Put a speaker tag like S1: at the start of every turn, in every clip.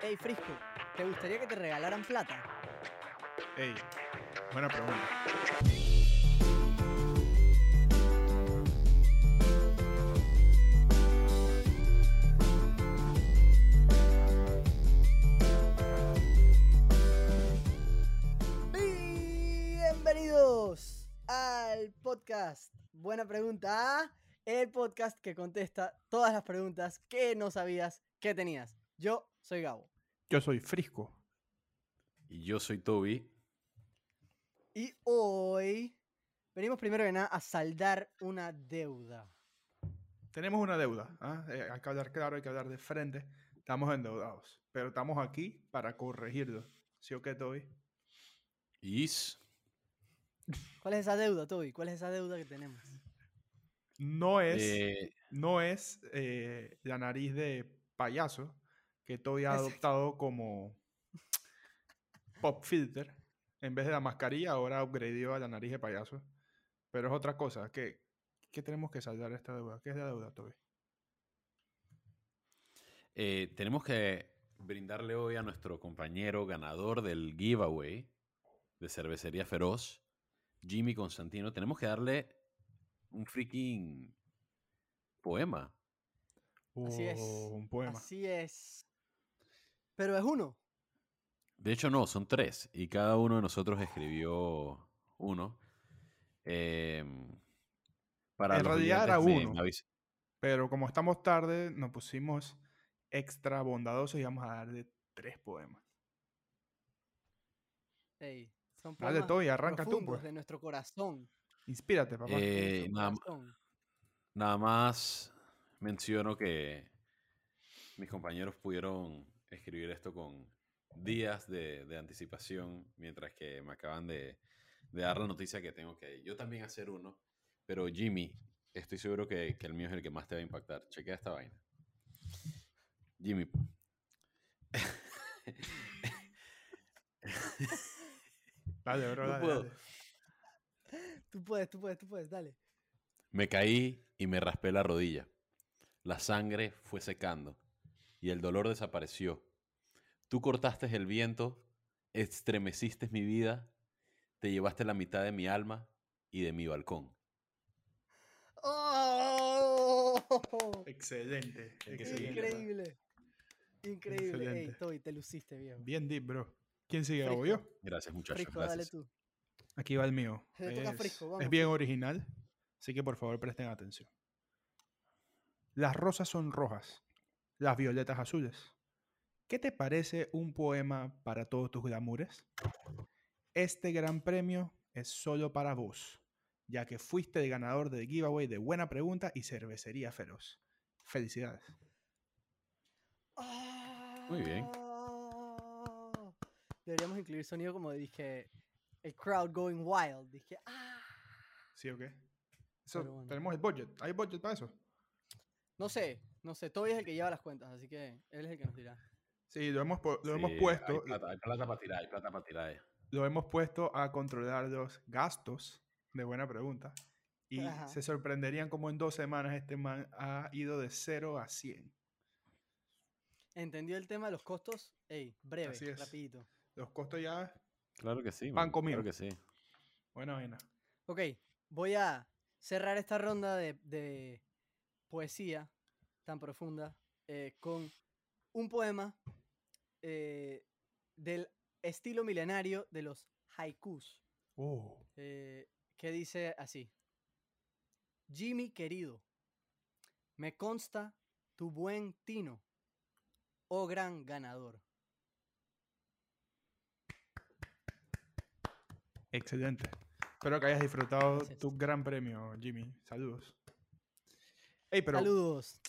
S1: Hey, Frisco, ¿te gustaría que te regalaran plata?
S2: Ey, buena pregunta.
S1: Bienvenidos al podcast. Buena pregunta. El podcast que contesta todas las preguntas que no sabías que tenías. Yo soy Gabo.
S2: Yo soy Frisco.
S3: Y yo soy Toby.
S1: Y hoy venimos primero que nada a saldar una deuda.
S2: Tenemos una deuda. ¿ah? Eh, hay que hablar claro, hay que hablar de frente. Estamos endeudados. Pero estamos aquí para corregirlo. ¿Sí o qué, Toby?
S3: Is.
S1: ¿Cuál es esa deuda, Toby? ¿Cuál es esa deuda que tenemos?
S2: No es,
S3: eh,
S2: no es eh, la nariz de payaso que Toby ha adoptado como pop filter. En vez de la mascarilla, ahora upgradeó a la nariz de payaso. Pero es otra cosa. ¿Qué, qué tenemos que saldar esta deuda? ¿Qué es la deuda, Toby?
S3: eh, tenemos que brindarle hoy a nuestro compañero ganador del giveaway de Cervecería Feroz, Jimmy Constantino. Tenemos que darle un freaking poema.
S1: Así es.
S2: Oh, Un poema.
S1: Así es. Pero es uno.
S3: De hecho, no, son tres. Y cada uno de nosotros escribió uno. Em, para
S2: En realidad era uno. Pero como estamos tarde, nos pusimos extra bondadosos y vamos a darle tres poemas.
S1: Ey, son
S2: Dale,
S1: poemas
S2: Toby, arranca tú, pues.
S1: de nuestro corazón.
S2: Inspírate, papá.
S3: Eh,
S1: nuestro
S3: nada,
S1: corazón.
S3: Nada más menciono que mis compañeros pudieron escribir esto con días de, de anticipación, mientras que me acaban de, de dar la noticia que tengo que yo también hacer uno. Pero Jimmy, estoy seguro que, que el mío es el que más te va a impactar. Chequea esta vaina. Jimmy.
S2: Dale, bro,
S3: no
S2: dale,
S3: puedo.
S2: dale.
S1: Tú puedes, tú puedes, tú puedes, dale.
S3: Me caí y me raspé la rodilla. La sangre fue secando y el dolor desapareció. Tú cortaste el viento, estremeciste mi vida, te llevaste la mitad de mi alma y de mi balcón.
S1: ¡Oh!
S2: Excelente. Excelente.
S1: Increíble. Increíble. Ey,
S2: Excelente.
S1: Toby, te luciste, viejo.
S2: Bien deep, bro. ¿Quién sigue. Gabo? yo?
S3: Gracias, muchachos.
S1: Frisco, dale
S3: gracias.
S1: tú.
S2: Aquí va el mío.
S1: Toca
S2: Es,
S1: Frisco, vamos,
S2: es bien original, así que por favor presten atención. Las rosas son rojas, las violetas azules. ¿Qué te parece un poema para todos tus glamures? Este gran premio es solo para vos, ya que fuiste el ganador del giveaway de Buena Pregunta y Cervecería Feroz. Felicidades.
S3: Muy bien.
S1: Ah. Deberíamos incluir sonido como dije el crowd going wild. Dije, ah.
S2: ¿Sí o qué? Eso,
S1: Pero bueno.
S2: Tenemos el budget. ¿Hay budget para eso?
S1: No sé, no sé. Toby es el que lleva las cuentas, así que él es el que nos dirá.
S2: Sí, lo hemos, lo hemos puesto.
S3: Hay plata, hay plata para tirar, hay plata para tirar.
S2: lo hemos puesto a controlar los gastos de buena pregunta. Y
S1: Ajá.
S2: se sorprenderían como en dos semanas este man ha ido de 0 a 100.
S1: ¿Entendió el tema de los costos? Ey, breve,
S2: Así es.
S1: rapidito.
S2: Los costos ya,
S3: Claro que sí.
S2: Pan comido.
S3: Claro que sí.
S2: buena vaina.
S1: Ok, voy a cerrar esta ronda de, de poesía tan profunda eh, con un poema eh, del estilo milenario de los haikus,
S2: Oh,
S1: eh, que dice así. Jimmy querido, me consta tu buen tino, oh gran ganador.
S2: excelente. Espero que hayas disfrutado
S1: Gracias.
S2: tu gran premio, Jimmy. Saludos. Pero
S1: Saludos.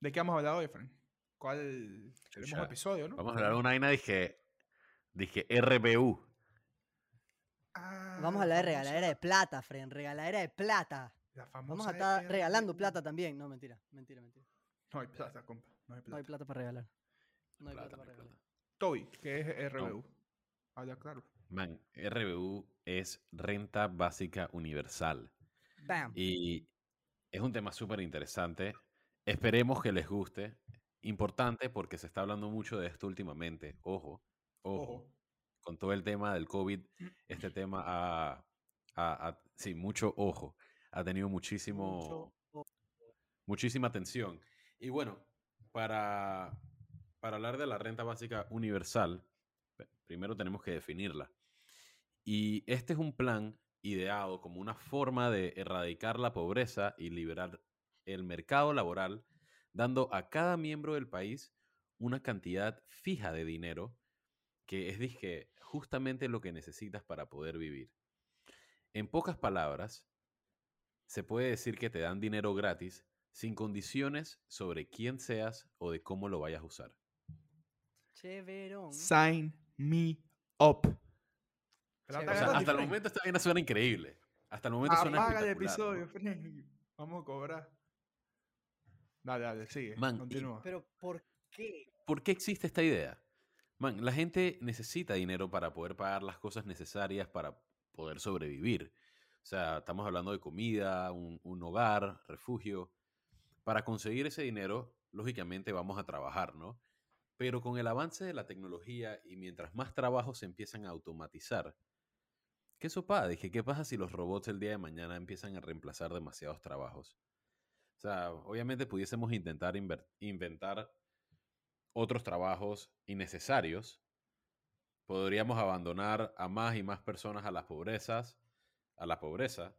S2: ¿De qué vamos a hablar hoy, Frank? ¿Cuál? Tenemos un
S3: Chucha,
S2: episodio, ¿no?
S3: Vamos a hablar de una vaina, dije, dije RBU.
S2: Ah,
S1: Vamos a hablar de regaladera de plata, Fren, regaladera de plata.
S2: la
S1: Vamos a estar
S2: RBU.
S1: regalando plata también. No, mentira, mentira, mentira.
S2: No hay plata, compa. No hay
S1: No hay
S2: plata.
S1: para regalar. No hay plata,
S3: Plata, no
S1: para
S3: hay
S1: regalar.
S3: plata.
S2: Toby, ¿qué es RBU? Habla claro.
S3: Man, RBU es renta básica universal.
S1: Bam.
S3: Y es un tema súper interesante. Esperemos que les guste. importante porque se está hablando mucho de esto últimamente. Ojo, ojo.
S2: Ojo.
S3: Con todo el tema del COVID, este tema ha, ha- ha- sí, mucho ojo. Ha tenido muchísimo, muchísima atención. Y bueno, para, para hablar de la renta básica universal, primero tenemos que definirla. Y este es un plan ideado como una forma de erradicar la pobreza y liberar el mercado laboral, dando a cada miembro del país una cantidad fija de dinero que es dizque, justamente lo que necesitas para poder vivir. En pocas palabras, se puede decir que te dan dinero gratis sin condiciones sobre quién seas o de cómo lo vayas a usar.
S1: Chéverón.
S2: Sign me up.
S3: O sea, hasta el momento esta vaina suena increíble. Hasta el momento suena
S2: Apaga el
S3: espectacular, ¿no?
S2: episodio, Fren. Vamos a cobrar. Dale, dale, sigue.
S3: Man, y-
S2: continúa.
S1: Pero ¿por qué?
S3: ¿Por qué existe esta idea? Man, la gente necesita dinero para poder pagar las cosas necesarias para poder sobrevivir. O sea, estamos hablando de comida, un, un hogar, refugio. Para conseguir ese dinero, lógicamente vamos a trabajar, ¿no? Pero con el avance de la tecnología y mientras más trabajos se empiezan a automatizar, ¿qué sopa? Dije, ¿qué pasa si los robots el día de mañana empiezan a reemplazar demasiados trabajos? O sea, obviamente pudiésemos intentar inventar otros trabajos innecesarios. Podríamos abandonar a más y más personas a las pobrezas, a la pobreza.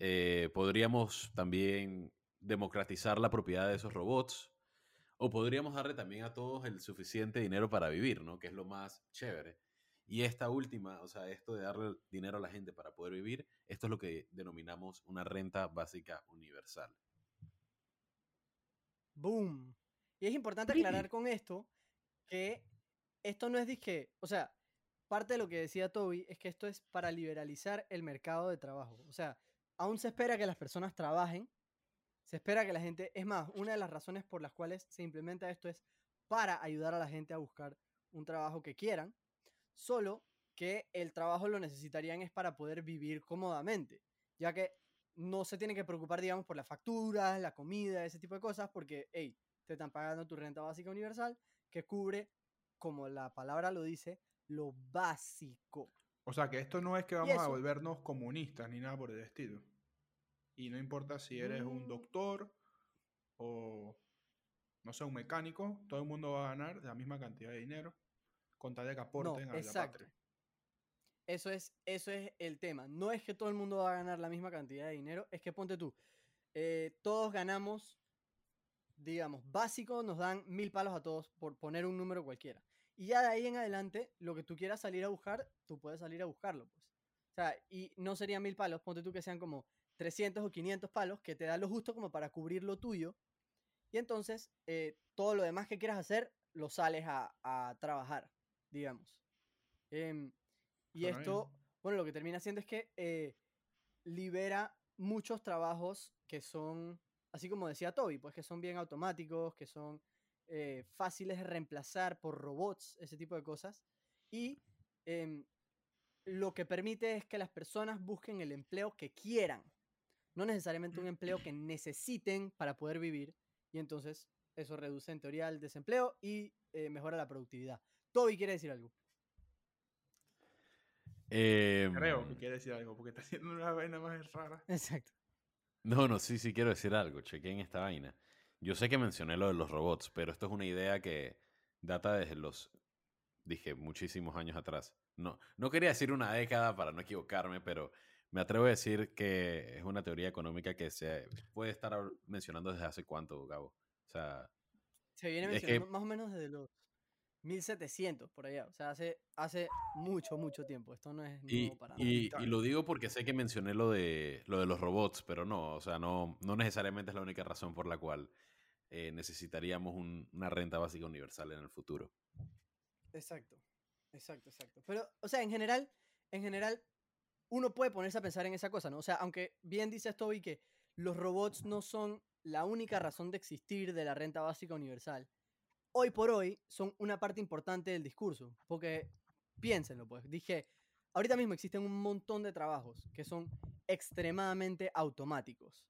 S3: Eh, podríamos también democratizar la propiedad de esos robots. O podríamos darle también a todos el suficiente dinero para vivir, ¿no? Que es lo más chévere. Y esta última, o sea, esto de darle dinero a la gente para poder vivir, esto es lo que denominamos una renta básica universal.
S1: Boom. Y es importante aclarar con esto que esto no es disque, o sea, parte de lo que decía Toby es que esto es para liberalizar el mercado de trabajo. O sea, aún se espera que las personas trabajen, se espera que la gente, es más, una de las razones por las cuales se implementa esto es para ayudar a la gente a buscar un trabajo que quieran, solo que el trabajo lo necesitarían es para poder vivir cómodamente, ya que no se tienen que preocupar, digamos, por las facturas, la comida, ese tipo de cosas, porque, hey, te están pagando tu renta básica universal que cubre, como la palabra lo dice, lo básico.
S2: O sea, que esto no es que vamos a volvernos comunistas ni nada por el estilo. Y no importa si eres un
S1: Mm.
S2: doctor o, no sé, un mecánico, todo el mundo va a ganar la misma cantidad de dinero con tal de que
S1: No,
S2: aporten a la patria.
S1: Eso es, eso es el tema. No es que todo el mundo va a ganar la misma cantidad de dinero, es que ponte tú, eh, todos ganamos, digamos, básico, nos dan mil palos a todos por poner un número cualquiera. Y ya de ahí en adelante, lo que tú quieras salir a buscar, tú puedes salir a buscarlo, pues. O sea, y no serían mil palos, ponte tú que sean como 300 o 500 palos, que te da lo justo como para cubrir lo tuyo. Y entonces, eh, todo lo demás que quieras hacer, lo sales a, a trabajar, digamos. Em, y esto, bueno, lo que termina haciendo es que eh, libera muchos trabajos que son, así como decía Toby, pues que son bien automáticos, que son eh, fáciles de reemplazar por robots, ese tipo de cosas. Y em, lo que permite es que las personas busquen el empleo que quieran, no necesariamente un empleo que necesiten para poder vivir. Y entonces eso reduce en teoría el desempleo y eh, mejora la productividad. Toby quiere decir algo.
S2: Creo que
S3: Em,
S2: quiere decir algo, porque está haciendo una vaina más rara.
S1: Exacto.
S3: No, no, sí, sí quiero decir algo. Chequen esta vaina. Yo sé que mencioné lo de los robots, pero esto es una idea que data desde los, dije, muchísimos años atrás. No, no quería decir una década para no equivocarme, pero me atrevo a decir que es una teoría económica que se puede estar mencionando desde hace cuánto, Gabo. O sea,
S1: Se viene
S3: que-
S1: mencionando más o menos desde los 1700 por allá. O sea, hace, hace mucho, mucho tiempo. Esto no es
S3: y,
S1: nuevo para nada.
S3: y- lo digo porque sé que mencioné lo de, lo de los robots, pero no, o sea, no, no necesariamente es la única razón por la cual eh, necesitaríamos un- una renta básica universal en el futuro.
S1: Exacto, exacto, exacto. Pero, o sea, en general, en general, uno puede ponerse a pensar en esa cosa, ¿no? O sea, aunque bien dices Toby que los robots no son la única razón de existir de la renta básica universal, hoy por hoy son una parte importante del discurso. Porque, piénsenlo, pues, dije, ahorita mismo existen un montón de trabajos que son extremadamente automáticos.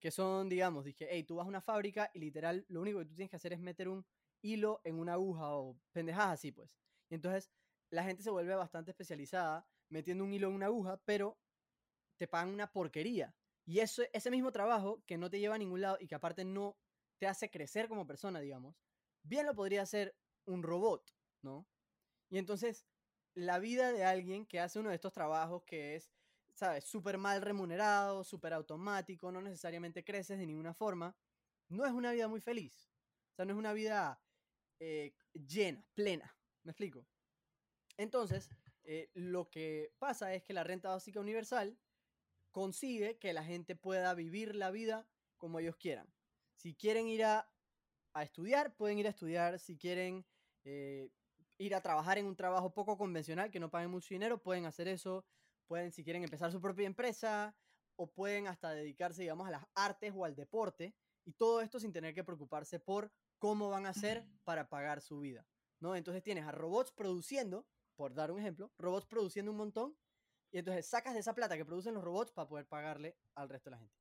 S1: Que son, digamos, dije, hey, tú vas a una fábrica y literal lo único que tú tienes que hacer es meter un hilo en una aguja o pendejadas así, pues. Y entonces la gente se vuelve bastante especializada metiendo un hilo en una aguja, pero te pagan una porquería. Y eso, ese mismo trabajo que no te lleva a ningún lado y que aparte no te hace crecer como persona, digamos, bien lo podría hacer un robot, ¿no? Y entonces, la vida de alguien que hace uno de estos trabajos que es, ¿sabes?, súper mal remunerado, súper automático, no necesariamente creces de ninguna forma, no es una vida muy feliz. O sea, no es una vida eh, llena, plena. ¿Me explico? Entonces, eh, lo que pasa es que la renta básica universal consigue que la gente pueda vivir la vida como ellos quieran. Si quieren ir a, estudiar, pueden ir a estudiar. Si quieren eh, ir a trabajar en un trabajo poco convencional que no paguen mucho dinero, pueden hacer eso. Pueden, si quieren, empezar su propia empresa o pueden hasta dedicarse, digamos, a las artes o al deporte. Y todo esto sin tener que preocuparse por cómo van a hacer para pagar su vida. ¿no? Entonces tienes a robots produciendo, por dar un ejemplo, robots produciendo un montón y entonces sacas de esa plata que producen los robots para poder pagarle al resto de la gente.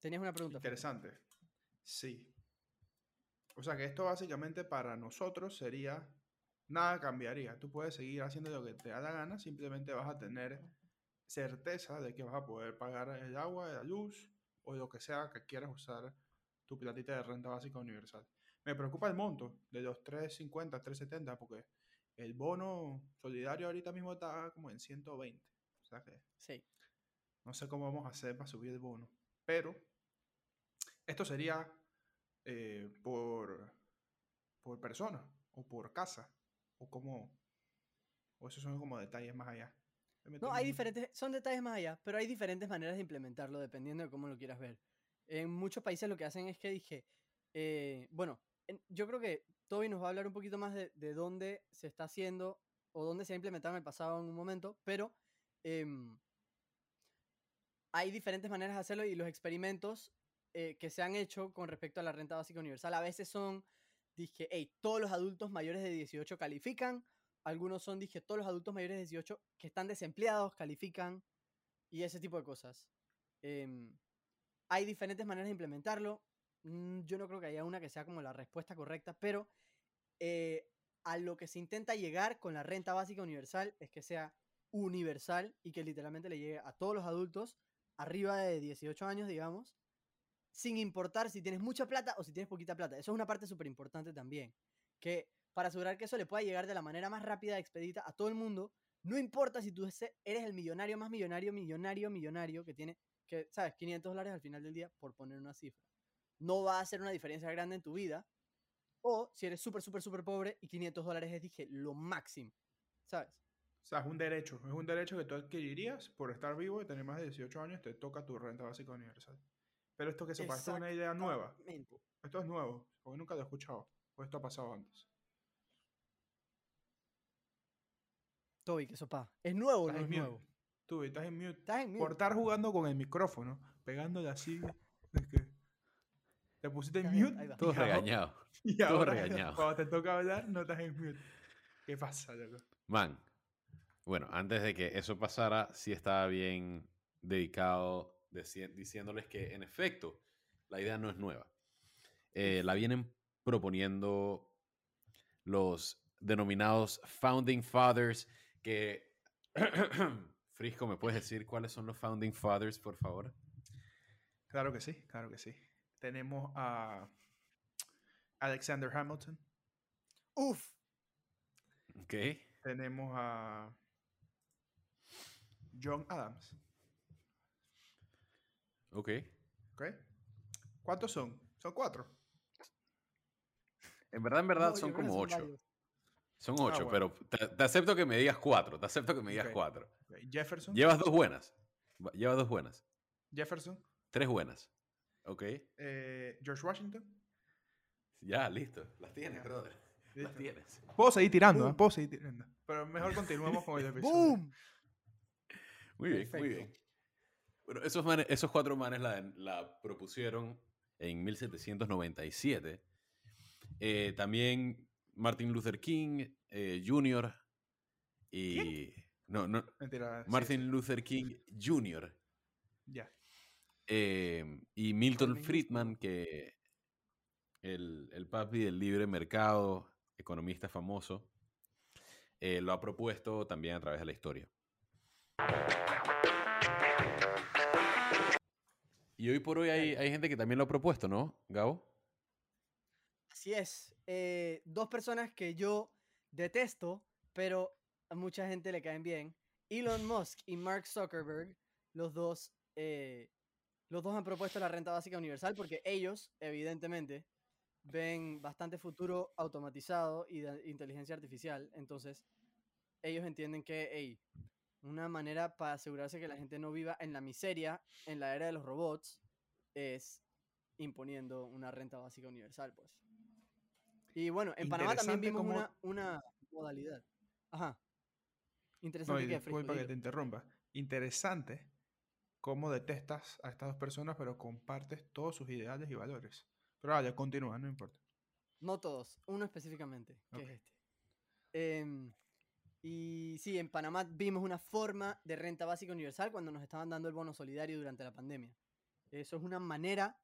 S1: Tenías una pregunta.
S2: Interesante. Sí. O sea que esto básicamente para nosotros sería, nada cambiaría. Tú puedes seguir haciendo lo que te da la gana, simplemente vas a tener certeza de que vas a poder pagar el agua, la luz o lo que sea que quieras usar tu platita de renta básica universal. Me preocupa el monto de los 350, 370, porque el bono solidario ahorita mismo está como en 120. O sea que
S1: sí.
S2: no sé cómo vamos a hacer para subir el bono. Pero esto sería eh, por, por persona o por casa. O como. O esos son como detalles más allá.
S1: No, hay diferentes, son detalles más allá, pero hay diferentes maneras de implementarlo dependiendo de cómo lo quieras ver. En muchos países lo que hacen es que dije, eh, bueno, yo creo que Toby nos va a hablar un poquito más de, de, dónde se está haciendo o dónde se ha implementado en el pasado en un momento, pero em, hay diferentes maneras de hacerlo y los experimentos eh, que se han hecho con respecto a la renta básica universal a veces son, dije, hey, todos los adultos mayores de 18 califican, algunos son, dije, todos los adultos mayores de 18 que están desempleados califican y ese tipo de cosas. Em, hay diferentes maneras de implementarlo. Mm, yo no creo que haya una que sea como la respuesta correcta, pero eh, a lo que se intenta llegar con la renta básica universal es que sea universal y que literalmente le llegue a todos los adultos arriba de 18 años, digamos, sin importar si tienes mucha plata o si tienes poquita plata. Eso es una parte súper importante también, que para asegurar que eso le pueda llegar de la manera más rápida, expedita a todo el mundo, no importa si tú eres el millonario más millonario, millonario, millonario, que tiene, que, ¿sabes? 500 dólares al final del día, por poner una cifra no va a hacer una diferencia grande en tu vida. O si eres súper, súper, súper pobre y 500 dólares es, dije, lo máximo. ¿Sabes?
S2: O sea, es un derecho. Es un derecho que tú adquirirías por estar vivo y tener más de 18 años, te toca tu renta básica universal. Pero esto que se pasa es una idea nueva. Esto es nuevo, porque nunca lo he escuchado. O esto ha pasado antes.
S1: Toby, ¿qué sopa? ¿Es nuevo o no es nuevo?
S2: Tú, estás en mute.
S1: Estás en mute.
S2: Por estar jugando con el micrófono, pegándole así. Es que te pusiste en mute.
S3: Todo regañado.
S2: Y
S3: Todo
S2: ahora,
S3: regañado.
S2: Cuando te toca hablar, no estás en mute. ¿Qué pasa, loco?
S3: Man, bueno, antes de que eso pasara, sí estaba bien dedicado diciéndoles que, en efecto, la idea no es nueva. Eh, la vienen proponiendo los denominados Founding Fathers, que... Frisco, ¿me puedes decir cuáles son los Founding Fathers, por favor?
S2: Claro que sí, claro que sí. Tenemos a Alexander Hamilton.
S1: Uf.
S3: Ok.
S2: Tenemos a John Adams.
S3: Ok.
S2: ¿Ok? ¿Cuántos son? Son cuatro.
S3: En verdad, en verdad
S1: No,
S3: son como ocho.
S1: varios.
S3: Son ocho,
S2: bueno.
S3: pero te, te acepto que me digas cuatro. Te acepto que me digas cuatro.
S2: Jefferson.
S3: Llevas dos buenas. Va- Llevas dos buenas.
S2: Jefferson.
S3: Tres buenas. Ok.
S2: eh, George Washington.
S3: Ya, listo. Las tienes, brother. Las tienes.
S2: Puedo seguir tirando, ¿eh?
S1: Boom.
S2: puedo seguir tirando. Pero mejor continuemos con el episodio.
S1: ¡Boom!
S3: Muy bien, muy bien. Bueno, esos, manes- esos cuatro manes la, la propusieron en 1797. Eh, también Martin Luther King eh, Jr. y... No, no.
S2: Mentira.
S3: Martin
S2: sí,
S3: Luther King Jr.
S2: Ya.
S3: eh, y Milton Friedman, que... el, el papi del libre mercado, economista famoso, eh, lo ha propuesto también a través de la historia. Y hoy por hoy hay, hay gente que también lo ha propuesto, ¿no, Gabo?
S1: Así es. eh, dos personas que yo detesto, pero a mucha gente le caen bien. Elon Musk y Mark Zuckerberg, los dos, eh, los dos han propuesto la renta básica universal porque ellos, evidentemente, ven bastante futuro automatizado y de inteligencia artificial. Entonces, ellos entienden que, hey, una manera para asegurarse que la gente no viva en la miseria en la era de los robots es imponiendo una renta básica universal, pues. Y bueno, en Panamá también vimos
S2: cómo-
S1: una, una modalidad. Ajá.
S2: No,
S1: Interesante
S2: y
S1: que
S2: disculpa que te interrumpa. Interesante cómo detestas a estas dos personas, pero compartes todos sus ideales y valores. Pero vaya, continúa, no importa.
S1: No todos, uno específicamente, que
S2: Ok.
S1: es este. Em, y sí, en Panamá vimos una forma de renta básica universal cuando nos estaban dando el bono solidario durante la pandemia. Eso es una manera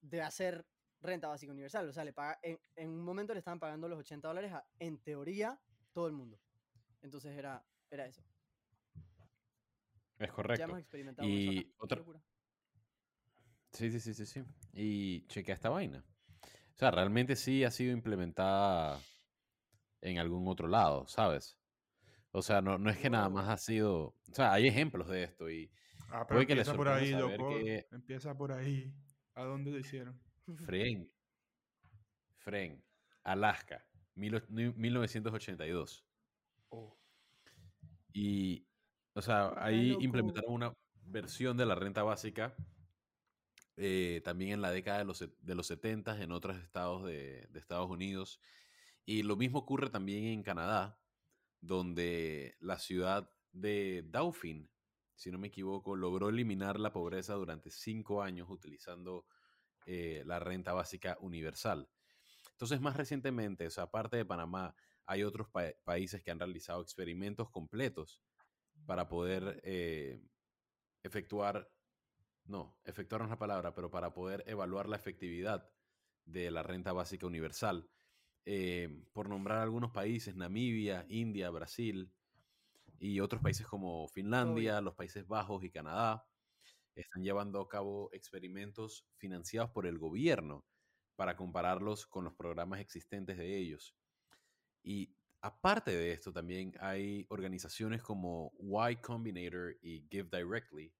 S1: de hacer renta básica universal. O sea, le paga, en, en un momento le estaban pagando los 80 dólares a, en teoría, todo el mundo. Entonces era, era eso.
S3: Es
S1: Ya
S3: correcto.
S1: hemos experimentado eso
S3: Y otra-. Sí, sí, sí, sí, sí. Y chequea esta vaina. O sea, realmente sí ha sido implementada en algún otro lado, ¿sabes? O sea, no, no es que nada más ha sido... O sea, hay ejemplos de esto y
S2: Ah,
S3: Puede que les
S2: empieza por ahí, loco.
S3: que-
S2: Empieza por ahí. ¿A dónde lo hicieron?
S3: Fren, Fren, Alaska, mil och- ni- 1982.
S2: Oh.
S3: Y, o sea, ahí implementaron una versión de la renta básica eh, también en la década de los, de los 70 en otros estados de, de Estados Unidos. Y lo mismo ocurre también en Canadá, donde la ciudad de Dauphin, si no me equivoco, logró eliminar la pobreza durante cinco años utilizando eh, la renta básica universal. Entonces, más recientemente, o sea, aparte de Panamá, hay otros pa- países que han realizado experimentos completos para poder eh, efectuar, no, efectuar no la palabra, pero para poder evaluar la efectividad de la renta básica universal. Eh, por nombrar algunos países, Namibia, India, Brasil y otros países como Finlandia, los Países Bajos y Canadá, están llevando a cabo experimentos financiados por el gobierno para compararlos con los programas existentes de ellos. Y aparte de esto, también hay organizaciones como Y Combinator y Give Directly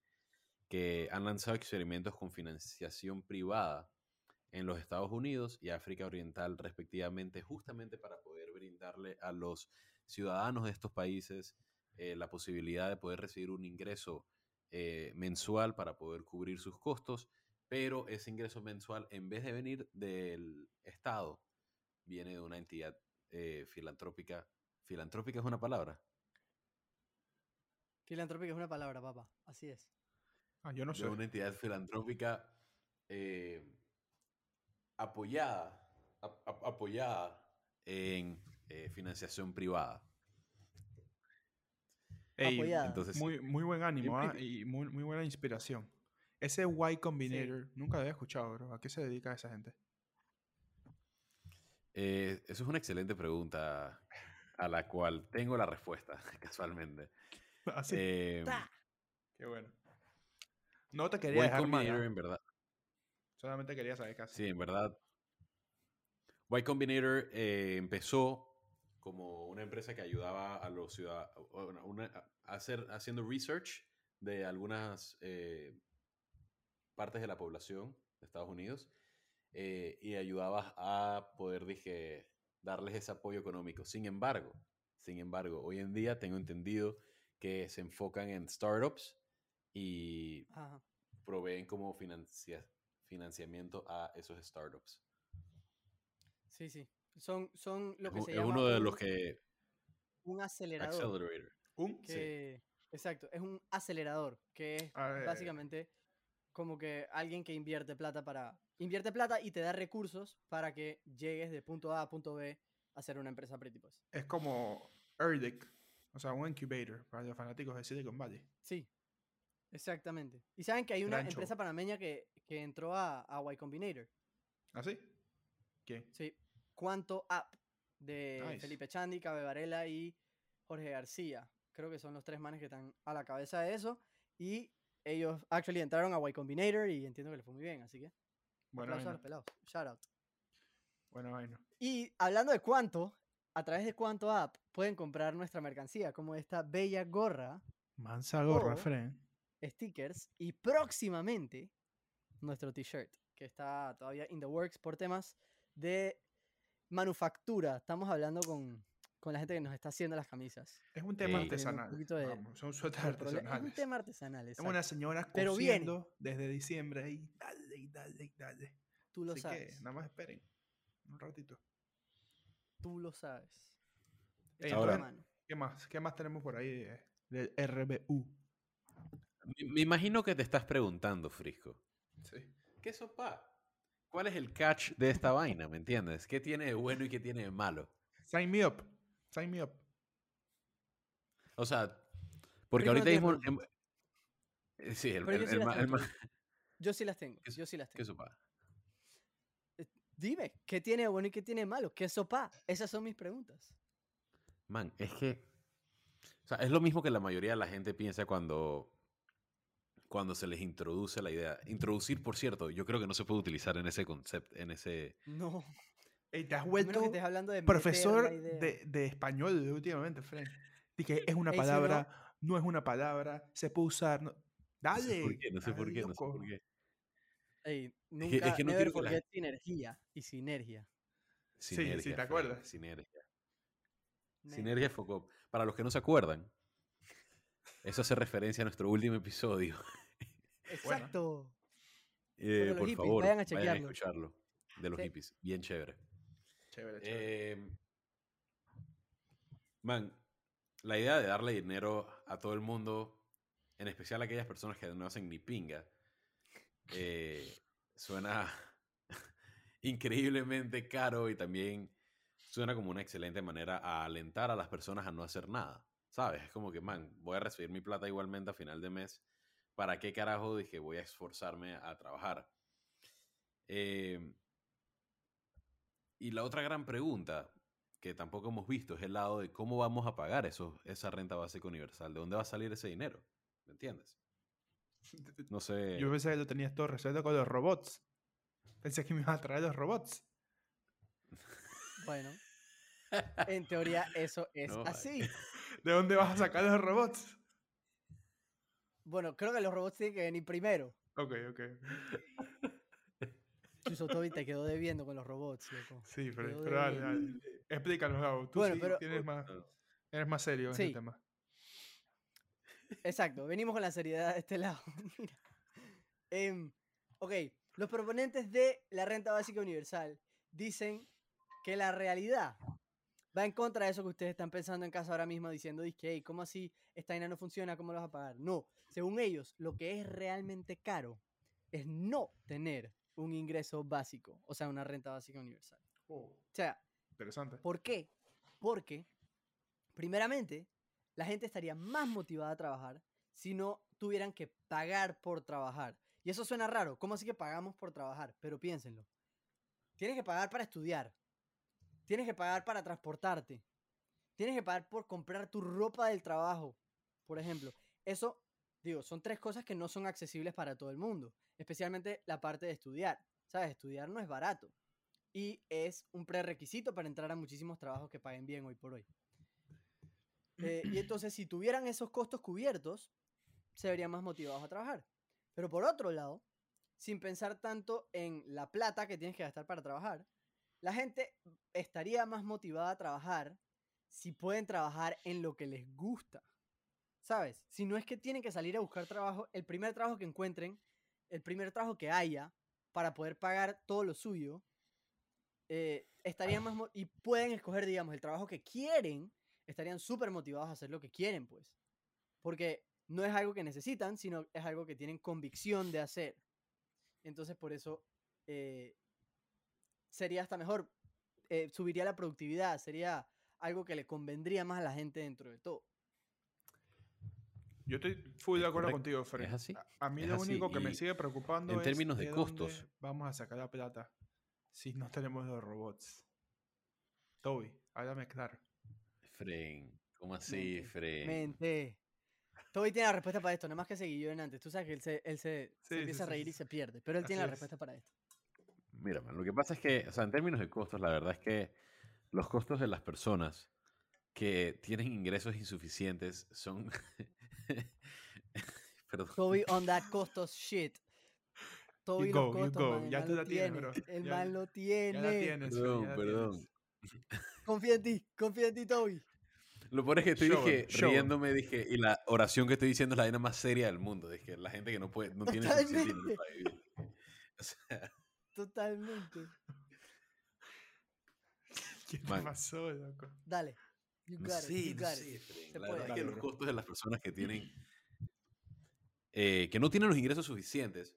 S3: que han lanzado experimentos con financiación privada en los Estados Unidos y África Oriental respectivamente, justamente para poder brindarle a los ciudadanos de estos países eh, la posibilidad de poder recibir un ingreso eh, mensual para poder cubrir sus costos, pero ese ingreso mensual, en vez de venir del Estado, viene de una entidad eh, filantrópica. ¿Filantrópica es una palabra?
S1: Filantrópica es una palabra, papá. Así es.
S2: Ah, yo no
S3: de
S2: sé.
S3: una entidad filantrópica eh, apoyada, ap- ap- apoyada en eh, financiación privada.
S2: Ey,
S1: apoyada.
S3: Entonces, sí.
S2: muy, muy buen ánimo ah, y muy, muy buena inspiración. Ese Y Combinator, nunca lo había escuchado, bro. ¿A qué se dedica esa gente?
S3: Eh, eso es una excelente pregunta a la cual tengo la respuesta, casualmente.
S2: Así.
S3: Eh,
S1: Ta.
S2: Qué bueno. No te quería
S3: Y
S2: dejar mal,
S3: Combinator,
S2: ah,
S3: en verdad,
S2: Solamente quería saber qué hace.
S3: sí, en verdad. Y Combinator eh, empezó como una empresa que ayudaba a los ciudadanos a hacer, haciendo research de algunas eh, partes de la población de Estados Unidos eh, y ayudaba a poder, dije, darles ese apoyo económico. Sin embargo, sin embargo, hoy en día tengo entendido que se enfocan en startups y
S1: Ajá.
S3: proveen como financia- financiamiento a esos startups.
S1: Sí, sí. Son, son lo
S3: Es,
S1: que
S3: u-
S1: se
S3: es
S1: llama
S3: uno de
S1: un,
S3: los que...
S1: un acelerador.
S3: Accelerator.
S2: Un
S1: que, Exacto, es un acelerador, que es básicamente como que alguien que invierte plata para... Invierte plata y te da recursos para que llegues de punto A a punto B a ser una empresa pretty, pues.
S2: es como ERDIC, o sea, un incubator para los fanáticos de Silicon Valley.
S1: Sí, exactamente. Y saben que hay una empresa panameña que, que entró a, a Y Combinator.
S2: ¿Así? ¿Quién?
S1: Sí. Cuánto App de
S2: Nice.
S1: Felipe Chandi, Cabe Varela y Jorge García. Creo que son los tres manes que están a la cabeza de eso. Y ellos actually entraron a Y Combinator y entiendo que les fue muy bien. Así que aplausos a los pelados. Shout out.
S2: Buena vaina.
S1: Y hablando de cuánto, a través de cuánto app pueden comprar nuestra mercancía, como esta bella gorra,
S2: Mansa gorra. Fren.
S1: stickers y próximamente nuestro t-shirt, que está todavía in the works por temas de manufactura. Estamos hablando con, con la gente que nos está haciendo las camisas.
S2: Es un tema
S1: un
S2: artesanal.
S1: poquito de-
S2: Vamos, son suéteres
S1: prole- Es un
S2: artesanales.
S1: tema artesanal,
S2: Es una señora
S1: Pero viene.
S2: cosiendo desde diciembre ahí. Dale, y dale, y dale.
S1: Tú lo
S2: Así
S1: sabes.
S2: que nada más esperen. Un ratito.
S1: Tú lo sabes.
S3: Ahora-.
S2: ¿Qué más? ¿Qué más tenemos por ahí de- del RBU?
S3: Me, me imagino que te estás preguntando, Frisco.
S2: Sí.
S3: ¿Qué sopa? ¿Cuál es el catch de esta vaina? ¿Me entiendes? ¿Qué tiene de bueno y qué tiene de malo?
S2: Sign me up. Sign me up.
S3: O sea, porque ahorita mismo... em- eh, sí, el,
S1: Pero yo
S3: el-
S1: sí
S3: el el ma-.
S1: Yo sí las tengo.
S3: ¿Qué
S1: Yo sí las
S3: ¿Qué
S1: tengo.
S3: sopa?
S1: Dime, ¿qué tiene de bueno y qué tiene de malo? ¿Qué sopa? Esas son mis preguntas.
S3: Man, es que... O sea, es lo mismo que la mayoría de la gente piensa cuando... Cuando se les introduce la idea. Introducir, por cierto, yo creo que no se puede utilizar en ese concepto, en ese...
S1: No.
S2: Ey, te has vuelto
S1: que estés hablando de meter
S2: profesor de, de español últimamente, Fren. Dije, es una
S1: no-
S2: palabra, no es una palabra, se puede usar. no-
S3: No sé
S2: Dale.
S3: por qué, no sé por
S2: dale,
S3: qué, no sé por qué.
S1: Ey,
S3: que-
S1: nunca,
S3: es que no
S1: never
S3: quiero que la-
S1: sinergia y sinergia.
S2: Sí, sí, ¿te
S3: Fred,
S2: acuerdas?
S3: Sinergia. Sinergia Focop. Para los que no se acuerdan, eso hace referencia a nuestro último episodio.
S1: Exacto.
S3: Eh,
S1: los
S3: por
S1: hippies,
S3: favor,
S1: vayan a
S3: vayan a escucharlo. De los
S1: Sí.
S3: hippies. Bien chévere.
S2: Chévere, chévere.
S3: Eh, man, la idea de darle dinero a todo el mundo, en especial a aquellas personas que no hacen ni pinga, eh, suena increíblemente caro y también suena como una excelente manera a alentar a las personas a no hacer nada. ¿Sabes? Es como que, man, voy a recibir mi plata igualmente a final de mes. ¿Para qué carajo dije voy a esforzarme a trabajar? Eh, y la otra gran pregunta que tampoco hemos visto es el lado de cómo vamos a pagar eso, esa renta básica universal. ¿De dónde va a salir ese dinero? ¿Me entiendes? No sé.
S2: Yo pensé que lo tenías todo resuelto con los robots. Pensé que me ibas a traer los robots.
S1: Bueno. En teoría eso es
S3: No, vale.
S1: así.
S2: ¿De dónde vas a sacar los robots?
S1: Bueno, creo que los robots tienen que venir primero.
S2: Ok, ok.
S1: Chuso Toby te quedó debiendo con los robots, loco.
S2: Sí, pero, dale, dale. Explícanos, Gabo. Tú
S1: Bueno,
S2: sí
S1: pero-
S2: tienes más,
S3: No.
S2: eres más serio en este tema.
S1: Exacto, venimos con la seriedad de este lado. Mira. Em, ok, los proponentes de la renta básica universal dicen que la realidad va en contra de eso que ustedes están pensando en casa ahora mismo diciendo, que "Ey, ¿cómo así esta vaina no funciona? ¿Cómo lo vas a pagar? No, según ellos, lo que es realmente caro es no tener un ingreso básico, o sea, una renta básica universal. O sea,
S2: Interesante.
S1: ¿Por qué? Porque, primeramente, la gente estaría más motivada a trabajar si no tuvieran que pagar por trabajar. Y eso suena raro. ¿Cómo así que pagamos por trabajar? Pero piénsenlo. Tienes que pagar para estudiar. Tienes que pagar para transportarte. Tienes que pagar por comprar tu ropa del trabajo, por ejemplo. Eso, digo, son tres cosas que no son accesibles para todo el mundo. Especialmente la parte de estudiar. ¿Sabes? Estudiar no es barato y es un prerequisito para entrar a muchísimos trabajos que paguen bien hoy por hoy. Eh, y entonces, si tuvieran esos costos cubiertos, se verían más motivados a trabajar. Pero por otro lado, sin pensar tanto en la plata que tienes que gastar para trabajar, la gente estaría más motivada a trabajar si pueden trabajar en lo que les gusta. ¿Sabes? Si no es que tienen que salir a buscar trabajo, el primer trabajo que encuentren, el primer trabajo que haya para poder pagar todo lo suyo, eh, estarían más y pueden escoger, digamos, el trabajo que quieren, estarían súper motivados a hacer lo que quieren, pues. Porque no es algo que necesitan, sino es algo que tienen convicción de hacer. Entonces, por eso eh, sería hasta mejor, eh, subiría la productividad, sería algo que le convendría más a la gente dentro de todo.
S2: Yo estoy full de acuerdo contigo, Fred.
S3: es así,
S2: A, mí
S3: es
S2: lo
S3: así,
S2: único que me sigue preocupando
S3: en
S2: es
S3: términos de
S2: dónde
S3: costos.
S2: vamos a sacar la plata. si no tenemos los robots? Toby, háblame claro.
S3: Fren, ¿cómo así,
S1: Mente,
S3: Fren?
S1: Mente. Toby tiene la respuesta para esto, nada más que se guilló en antes. Tú sabes que él se, él se, se
S2: sí,
S1: empieza a reír
S2: sí,
S1: y
S2: sí.
S1: se pierde, pero él tiene la
S2: es.
S1: respuesta para esto.
S3: Mira, man, lo que pasa es que, o sea, en términos de costos, la verdad es que los costos de las personas que tienen ingresos insuficientes son... Perdón.
S1: Toby on that costos shit. Toby
S2: go,
S1: los
S2: you
S1: costos,
S2: go.
S1: man, el
S2: Ya
S1: man
S2: tú la tienes,
S1: tiene.
S2: bro.
S1: El
S2: Ya-
S1: man lo
S2: Ya
S1: tiene.
S2: la tienes,
S3: Perdón,
S2: ya la
S3: perdón.
S2: tienes.
S1: Confía en ti, confía en ti, Toby.
S3: Lo peor es que estoy
S2: Show
S3: dije,
S2: show
S3: riéndome, dije, y la oración que estoy diciendo es la vaina más seria del mundo. Dije, la gente que no puede, no tiene suficiente dinero para vivir. O sea,
S1: Totalmente.
S2: ¿Qué te
S3: Man.
S2: pasó, loco?
S1: Dale. You
S3: no
S1: got it,
S3: sé,
S1: you
S3: no
S1: got
S3: sé,
S1: it.
S3: Fren.
S1: Se
S3: La
S1: puede.
S3: verdad es que los costos de las personas que tienen, eh, que no tienen los ingresos suficientes,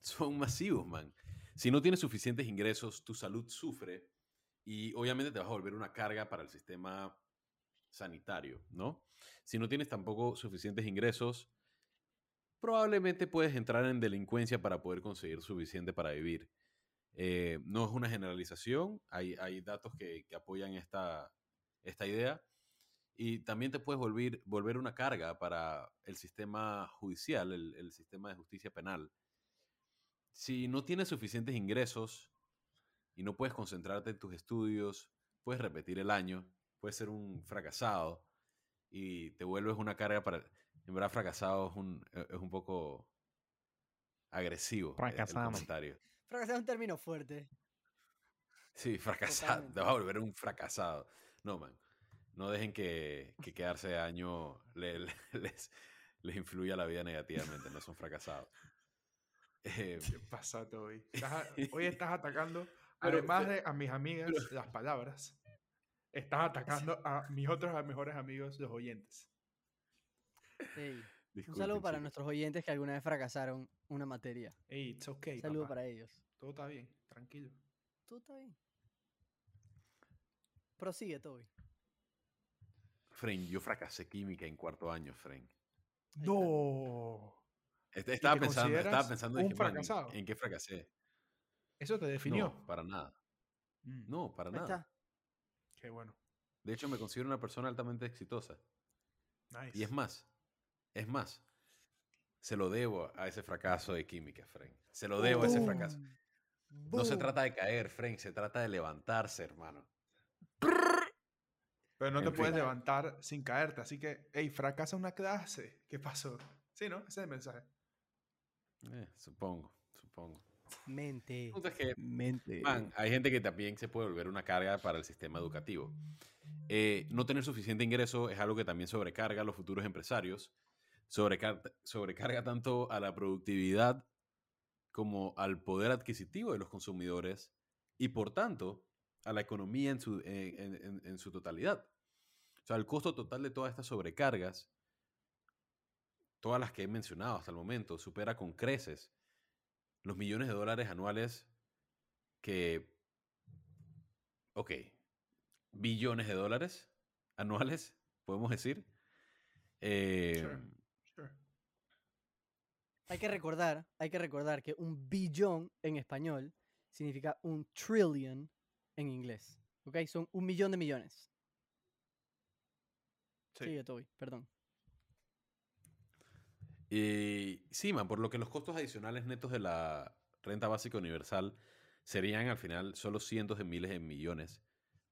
S3: son masivos, man. Si no tienes suficientes ingresos, tu salud sufre y obviamente te vas a volver una carga para el sistema sanitario, ¿no? Si no tienes tampoco suficientes ingresos, probablemente puedes entrar en delincuencia para poder conseguir suficiente para vivir. Eh, no es una generalización, hay, hay datos que, que apoyan esta, esta idea. Y también te puedes volver, volver una carga para el sistema judicial, el, el sistema de justicia penal. Si no tienes suficientes ingresos y no puedes concentrarte en tus estudios, puedes repetir el año, puedes ser un fracasado y te vuelves una carga para... En verdad, fracasado es un, es un poco agresivo el- comentario.
S1: Fracasar es un término fuerte.
S3: Sí, fracasado.
S1: Totalmente.
S3: Te vas a volver un fracasado. No, man. No dejen que, que quedarse de año le- le- les, les influya la vida negativamente. No son fracasados. Eh,
S2: ¿Qué pasa, Toby? Estás a- hoy estás atacando,
S3: Pero-
S2: además
S3: pero-
S2: de a mis amigas, las palabras, estás atacando a mis otros mejores amigos, los oyentes.
S1: Un saludo para
S3: chicos.
S1: nuestros oyentes que alguna vez fracasaron una materia.
S2: Ey, it's okay,
S1: Un saludo
S2: papá.
S1: para ellos.
S2: Todo está bien, tranquilo.
S1: Todo está bien. Prosigue, Toby.
S3: Fren, yo fracasé química en cuarto año, Fren.
S2: No.
S3: Este- Estaba pensando, estaba pensando,
S2: un
S3: dije, man, ¿en- qué fracasé?
S2: Eso te definió.
S3: No, para nada.
S2: Mm,
S3: No, para
S1: Ahí
S3: nada.
S1: está.
S2: Qué bueno.
S3: De hecho, me considero una persona altamente exitosa.
S2: Nice.
S3: Y es más, es más, se lo debo a ese fracaso de química, Fren. Se lo debo a ese fracaso. No se trata de caer, Fren, se trata de levantarse, hermano.
S2: Pero no
S3: En
S2: te
S3: fin.
S2: puedes levantar sin caerte. Así que, hey, fracasa una clase. ¿Qué pasó? Sí, ¿no? Ese es el mensaje.
S3: Eh, supongo, supongo.
S1: Mente.
S3: El punto es que,
S1: Mente.
S3: man, hay gente que también se puede volver una carga para el sistema educativo. Eh, no tener suficiente ingreso es algo que también sobrecarga a los futuros empresarios, sobrecar- sobrecarga tanto a la productividad como al poder adquisitivo de los consumidores y por tanto a la economía en su, en- en- en- su totalidad. O sea, el costo total de todas estas sobrecargas, todas las que he mencionado hasta el momento, supera con creces los millones de dólares anuales que, ok, billones de dólares anuales, podemos decir. Eh.
S2: Sure.
S1: Hay que recordar, hay que recordar que un billón en español significa un trillion en inglés. ¿Ok? Son un millón de millones.
S2: Sí.
S1: Sigue, Toby, perdón.
S3: Y sí, man, por lo que los costos adicionales netos de la renta básica universal serían al final solo cientos de miles de millones,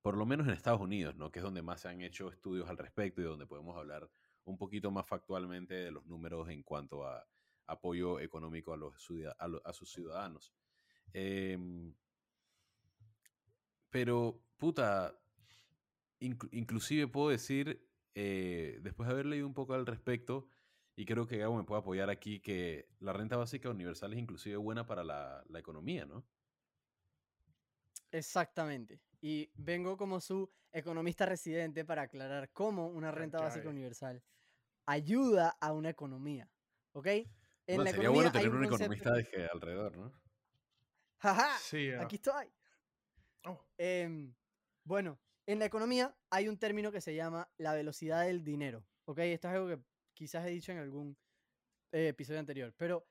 S3: por lo menos en Estados Unidos, ¿no? que es donde más se han hecho estudios al respecto y donde podemos hablar un poquito más factualmente de los números en cuanto a apoyo económico a, los, a, a sus ciudadanos. Em, pero, puta, inclu- inclusive puedo decir, eh, después de haber leído un poco al respecto, y creo que Gabo me puede apoyar aquí, que la renta básica universal es inclusive buena para la, la economía, ¿no?
S1: Exactamente. Y vengo como su economista residente para aclarar cómo una renta básica universal ayuda a una economía. ¿Ok? En
S3: Bueno,
S1: la
S3: sería bueno tener
S1: un
S3: un economista de alrededor, ¿no?
S1: ¡Jaja!
S2: Sí, ah,
S1: Aquí estoy.
S2: oh,
S1: Em, bueno, en la economía hay un término que se llama la velocidad del dinero. ¿Ok? Esto es algo que quizás he dicho en algún eh, episodio anterior, pero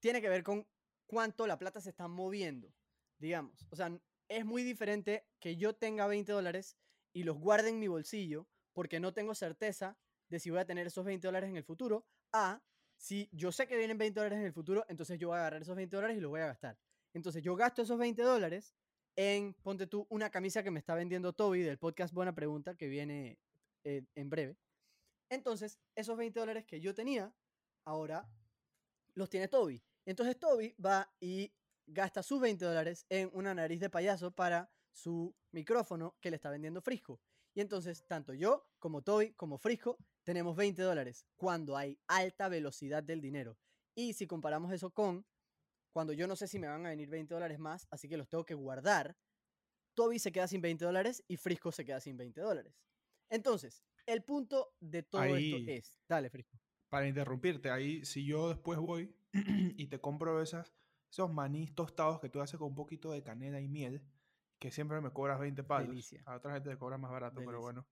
S1: tiene que ver con cuánto la plata se está moviendo digamos. O sea, es muy diferente que yo tenga 20 dólares y los guarde en mi bolsillo porque no tengo certeza de si voy a tener esos 20 dólares en el futuro, a si yo sé que vienen 20 dólares en el futuro, entonces yo voy a agarrar esos 20 dólares y los voy a gastar. Entonces yo gasto esos 20 dólares en, ponte tú, una camisa que me está vendiendo Toby del podcast Buena Pregunta, que viene eh, en breve. Entonces, esos 20 dólares que yo tenía, ahora los tiene Toby. Entonces Toby va y gasta sus 20 dólares en una nariz de payaso para su micrófono que le está vendiendo Frisco. Y entonces, tanto yo como Toby como Frisco tenemos 20 dólares cuando hay alta velocidad del dinero. Y si comparamos eso con cuando yo no sé si me van a venir 20 dólares más, así que los tengo que guardar, Toby se queda sin 20 dólares y Frisco se queda sin 20 dólares. Entonces, el punto de todo
S2: Ahí-
S1: esto es, dale, Frisco.
S2: Para interrumpirte, ahí si yo después voy y te compro esas, esos manís tostados que tú haces con un poquito de canela y miel, que siempre me cobras 20 palos.
S1: Delicia.
S2: A otra gente te cobra más barato, pero
S1: Delicia.
S2: bueno.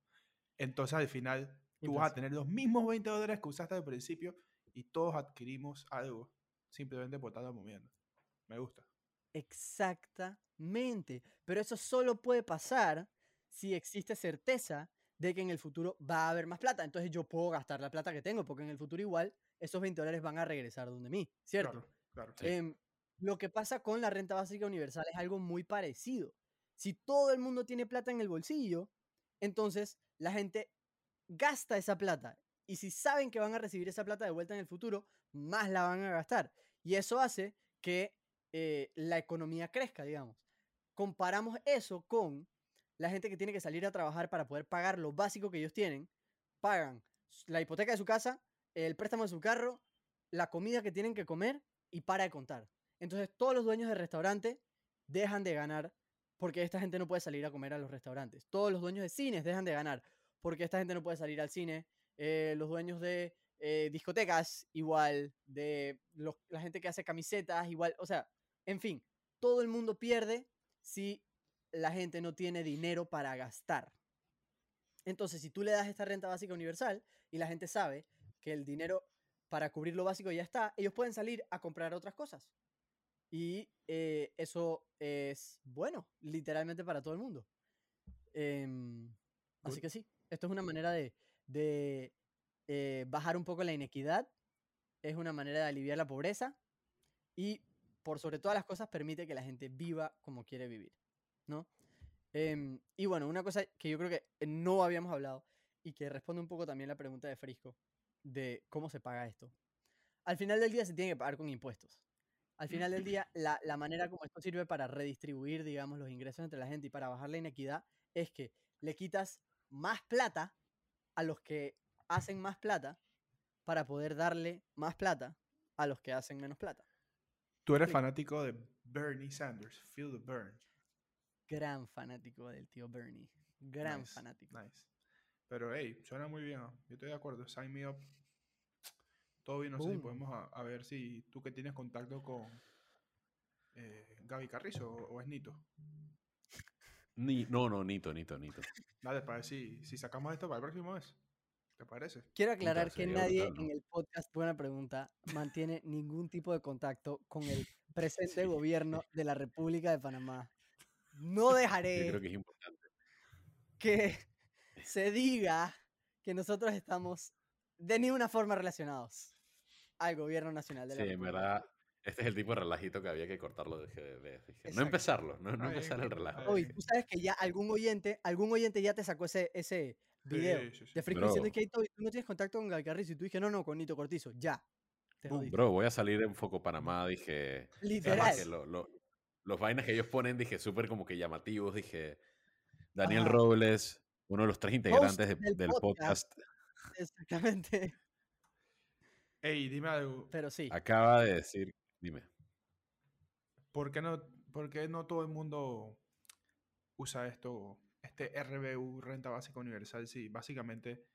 S2: Entonces al final tú vas a tener los mismos 20 dólares que usaste al principio y todos adquirimos algo simplemente por estarlo moviendo. Me gusta.
S1: Exactamente. Pero eso solo puede pasar si existe certeza de que en el futuro va a haber más plata. Entonces yo puedo gastar la plata que tengo, porque en el futuro igual esos 20 dólares van a regresar donde mí, ¿cierto?
S2: Claro, claro.
S3: Sí.
S1: Em, lo que pasa con la renta básica universal es algo muy parecido. Si todo el mundo tiene plata en el bolsillo, entonces la gente gasta esa plata. Y si saben que van a recibir esa plata de vuelta en el futuro, más la van a gastar. Y eso hace que eh, la economía crezca, digamos. Comparamos eso con la gente que tiene que salir a trabajar para poder pagar lo básico que ellos tienen. Pagan la hipoteca de su casa, el préstamo de su carro, la comida que tienen que comer y para de contar. Entonces todos los dueños de restaurante dejan de ganar porque esta gente no puede salir a comer a los restaurantes. Todos los dueños de cines dejan de ganar porque esta gente no puede salir al cine. Eh, los dueños de eh, discotecas, igual. De los- la gente que hace camisetas, igual. O sea, en fin, todo el mundo pierde si la gente no tiene dinero para gastar. Entonces, si tú le das esta renta básica universal y la gente sabe que el dinero para cubrir lo básico ya está, ellos pueden salir a comprar otras cosas. Y eh, eso es bueno, literalmente para todo el mundo. Em, así
S2: Good.
S1: que sí, esto es una manera de, de, eh, bajar un poco la inequidad, es una manera de aliviar la pobreza y por sobre todas las cosas permite que la gente viva como quiere vivir, ¿no? Em, y bueno, una cosa que yo creo que no habíamos hablado y que responde un poco también la pregunta de Frisco de cómo se paga esto. Al final del día se tiene que pagar con impuestos. Al final del día, la, la manera como esto sirve para redistribuir, digamos, los ingresos entre la gente y para bajar la inequidad es que le quitas más plata a los que hacen más plata para poder darle más plata a los que hacen menos plata.
S2: Tú eres fanático de Bernie Sanders, Feel the Burn.
S1: Gran fanático del tío Bernie. Gran
S2: Nice,
S1: fanático.
S2: Nice. Pero hey, suena muy bien. ¿ah? Yo estoy de acuerdo. Sign me up. Bien, no sé si podemos a, a ver si tú que tienes contacto con eh, Gaby Carrizo o, o es Nito.
S3: Ni, no, no, Nito, Nito, Nito.
S2: Dale, para ver si, si sacamos esto para el próximo mes. ¿Te parece?
S1: Quiero aclarar que nadie
S3: brutal, ¿no?
S1: en el podcast Buena Pregunta mantiene ningún tipo de contacto con el presente gobierno de la República de Panamá. No
S3: Yo
S1: dejaré
S3: creo que es importante.
S1: que se diga que nosotros estamos de ninguna forma relacionados al gobierno nacional de la
S3: Sí, en verdad, este es el tipo de relajito que había que cortarlo. Dije, de- de- dije, no empezarlo, no, empezar el relajo.
S1: Oye, tú sabes que ya algún oyente, algún oyente ya te sacó ese, ese video
S2: Sí, sí, sí.
S1: de Frisco
S3: Bro.
S1: diciendo que "Hey, Toby, tú no tienes contacto con Gaby Carrizo y tú dije, no, no, con Nito Cortizo, ya. Jodiste.
S3: bro, voy a salir en Foco Panamá, dije.
S1: Literal.
S3: que lo- lo- los vainas que ellos ponen, dije, súper como que llamativos, dije. Daniel
S1: Ajá.
S3: Robles, uno de los tres integrantes de-
S1: del
S3: del
S1: podcast.
S3: podcast,
S1: Exactamente.
S2: Ey, dime algo.
S1: Pero sí.
S3: acaba de decir, dime.
S2: ¿Por qué no, por qué no todo el mundo usa esto, este RBU, renta básica universal? Sí, básicamente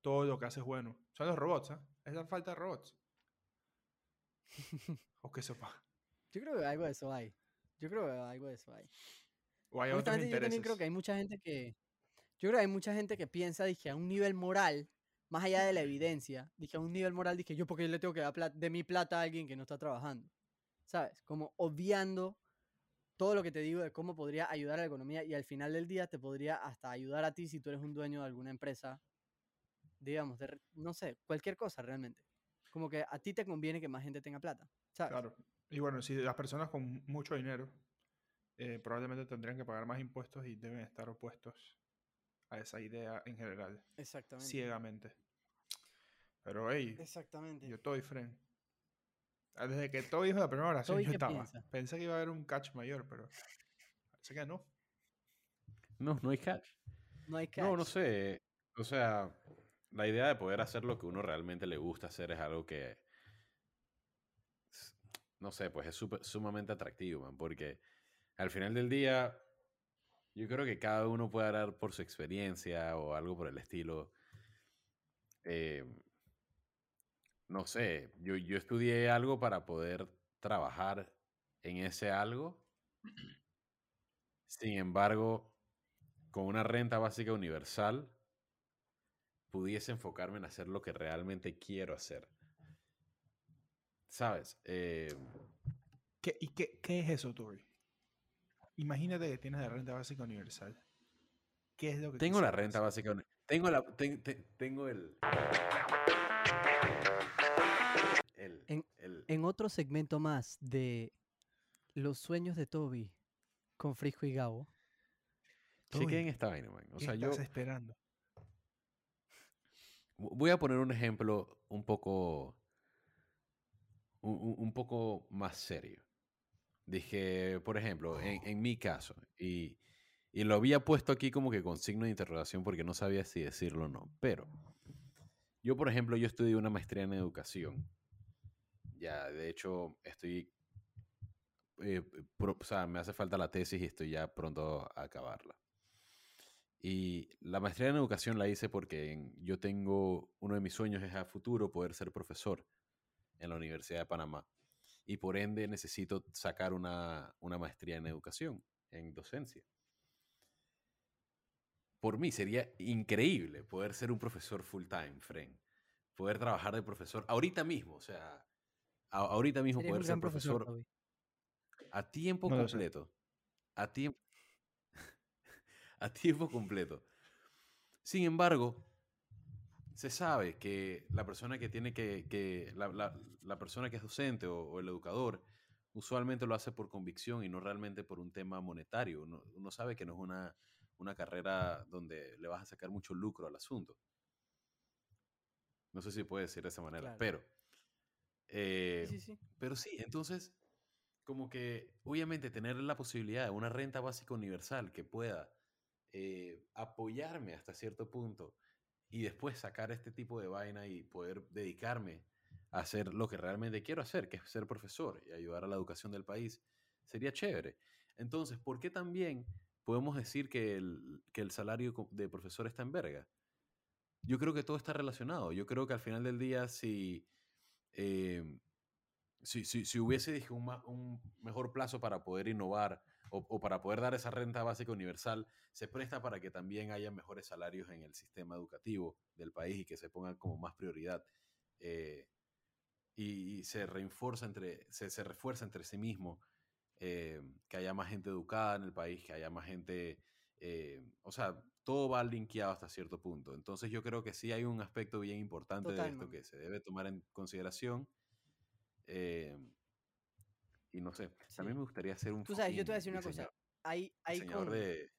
S2: todo lo que hace es bueno. Son los robots, ¿ah? Es la falta de robots. o que sepa.
S1: Yo creo que algo de eso hay. Yo creo que algo de eso hay.
S2: O hay otros
S1: yo también creo que hay mucha gente que. Yo creo que hay mucha gente que piensa, dije, a un nivel moral, más allá de la evidencia, dije, a un nivel moral, dije, yo porque le tengo que dar plat- de mi plata a alguien que no está trabajando. ¿Sabes? Como obviando todo lo que te digo de cómo podría ayudar a la economía y al final del día te podría hasta ayudar a ti si tú eres un dueño de alguna empresa, digamos, de, no sé, cualquier cosa realmente. Como que a ti te conviene que más gente tenga plata.
S2: Claro. Y bueno, si las personas con mucho dinero eh, probablemente tendrían que pagar más impuestos y deben estar opuestos a esa idea en general,
S1: Exactamente.
S2: ciegamente. Pero hey,
S1: Exactamente.
S2: yo estoy friend. Ah, Desde que todo dijo la primera oración, yo
S1: ¿qué
S2: estaba.
S1: piensa?
S2: Pensé que iba a haber un catch mayor, pero parece que no.
S3: No, no hay catch.
S1: No hay
S3: No, no
S1: catch.
S3: sé. O sea, la idea de poder hacer lo que uno realmente le gusta hacer es algo que. No sé, pues es súper- sumamente atractivo, man. Porque al final del día, yo creo que cada uno puede hablar por su experiencia o algo por el estilo. Eh, no sé, yo, yo estudié algo para poder trabajar en ese algo. Sin embargo, con una renta básica universal, pudiese enfocarme en hacer lo que realmente quiero hacer. ¿Sabes? Eh,
S2: ¿Qué, ¿Y qué, qué es eso, Tori? Imagínate que tienes la renta básica universal. ¿Qué es lo que
S3: tengo la renta básica. uni- Tengo la. ten- ten- tengo el. El.
S1: En-
S3: el-
S1: En otro segmento más de Los sueños de Toby con Frisco y Gabo.
S3: Chequen esta vaina, man. O
S2: ¿Qué
S3: sea, yo.
S2: estás esperando?
S3: Vo- Voy a poner un ejemplo un poco. Un poco más serio. Dije, por ejemplo, en, en mi caso, y, y lo había puesto aquí como que con signo de interrogación porque no sabía si decirlo o no. Pero yo, por ejemplo, yo estudié una maestría en educación. Ya, de hecho, estoy. eh, pro- o sea, me hace falta la tesis y estoy ya pronto a acabarla. Y la maestría en educación la hice porque yo tengo, uno de mis sueños es a futuro poder ser profesor en la Universidad de Panamá. Y por ende necesito sacar una, una maestría en educación, en docencia. Por mí sería increíble poder ser un profesor full time, friend. Poder trabajar de profesor ahorita mismo, o sea, a- ahorita mismo poder ser
S1: profesor,
S3: a tiempo
S2: No
S3: completo. A tiempo. a tiempo completo. Sin embargo, se sabe que la persona que tiene que. que la, la- la persona que es docente o, o el educador usualmente lo hace por convicción y no realmente por un tema monetario. Uno, uno sabe que no es una, una carrera donde le vas a sacar mucho lucro al asunto. No sé si puede decir de esa manera,
S1: Claro.
S3: pero. eh,
S1: Sí, sí, sí.
S3: pero sí, entonces, como que obviamente tener la posibilidad de una renta básica universal que pueda eh, apoyarme hasta cierto punto y después sacar este tipo de vaina y poder dedicarme a hacer lo que realmente quiero hacer, que es ser profesor y ayudar a la educación del país, sería chévere. Entonces, ¿por qué también podemos decir que el, que el salario de profesor está en verga? Yo creo que todo está relacionado. Yo creo que al final del día, si, eh, si, si, si hubiese dije, un mejor plazo para poder innovar o, o para poder dar esa renta básica universal, se presta para que también haya mejores salarios en el sistema educativo del país y que se pongan como más prioridad. eh, y, y se reinforza entre, se, se refuerza entre sí mismo, eh, que haya más gente educada en el país, que haya más gente, eh, o sea, todo va linkeado hasta cierto punto. Entonces yo creo que sí hay un aspecto bien importante de esto que se debe tomar en consideración. eh, y no sé, también
S1: Sí.
S3: me gustaría ser un
S1: Tú sabes, yo te voy a decir una cosa.
S3: diseñador-
S1: Hay, hay
S3: diseñador
S1: con-
S3: de...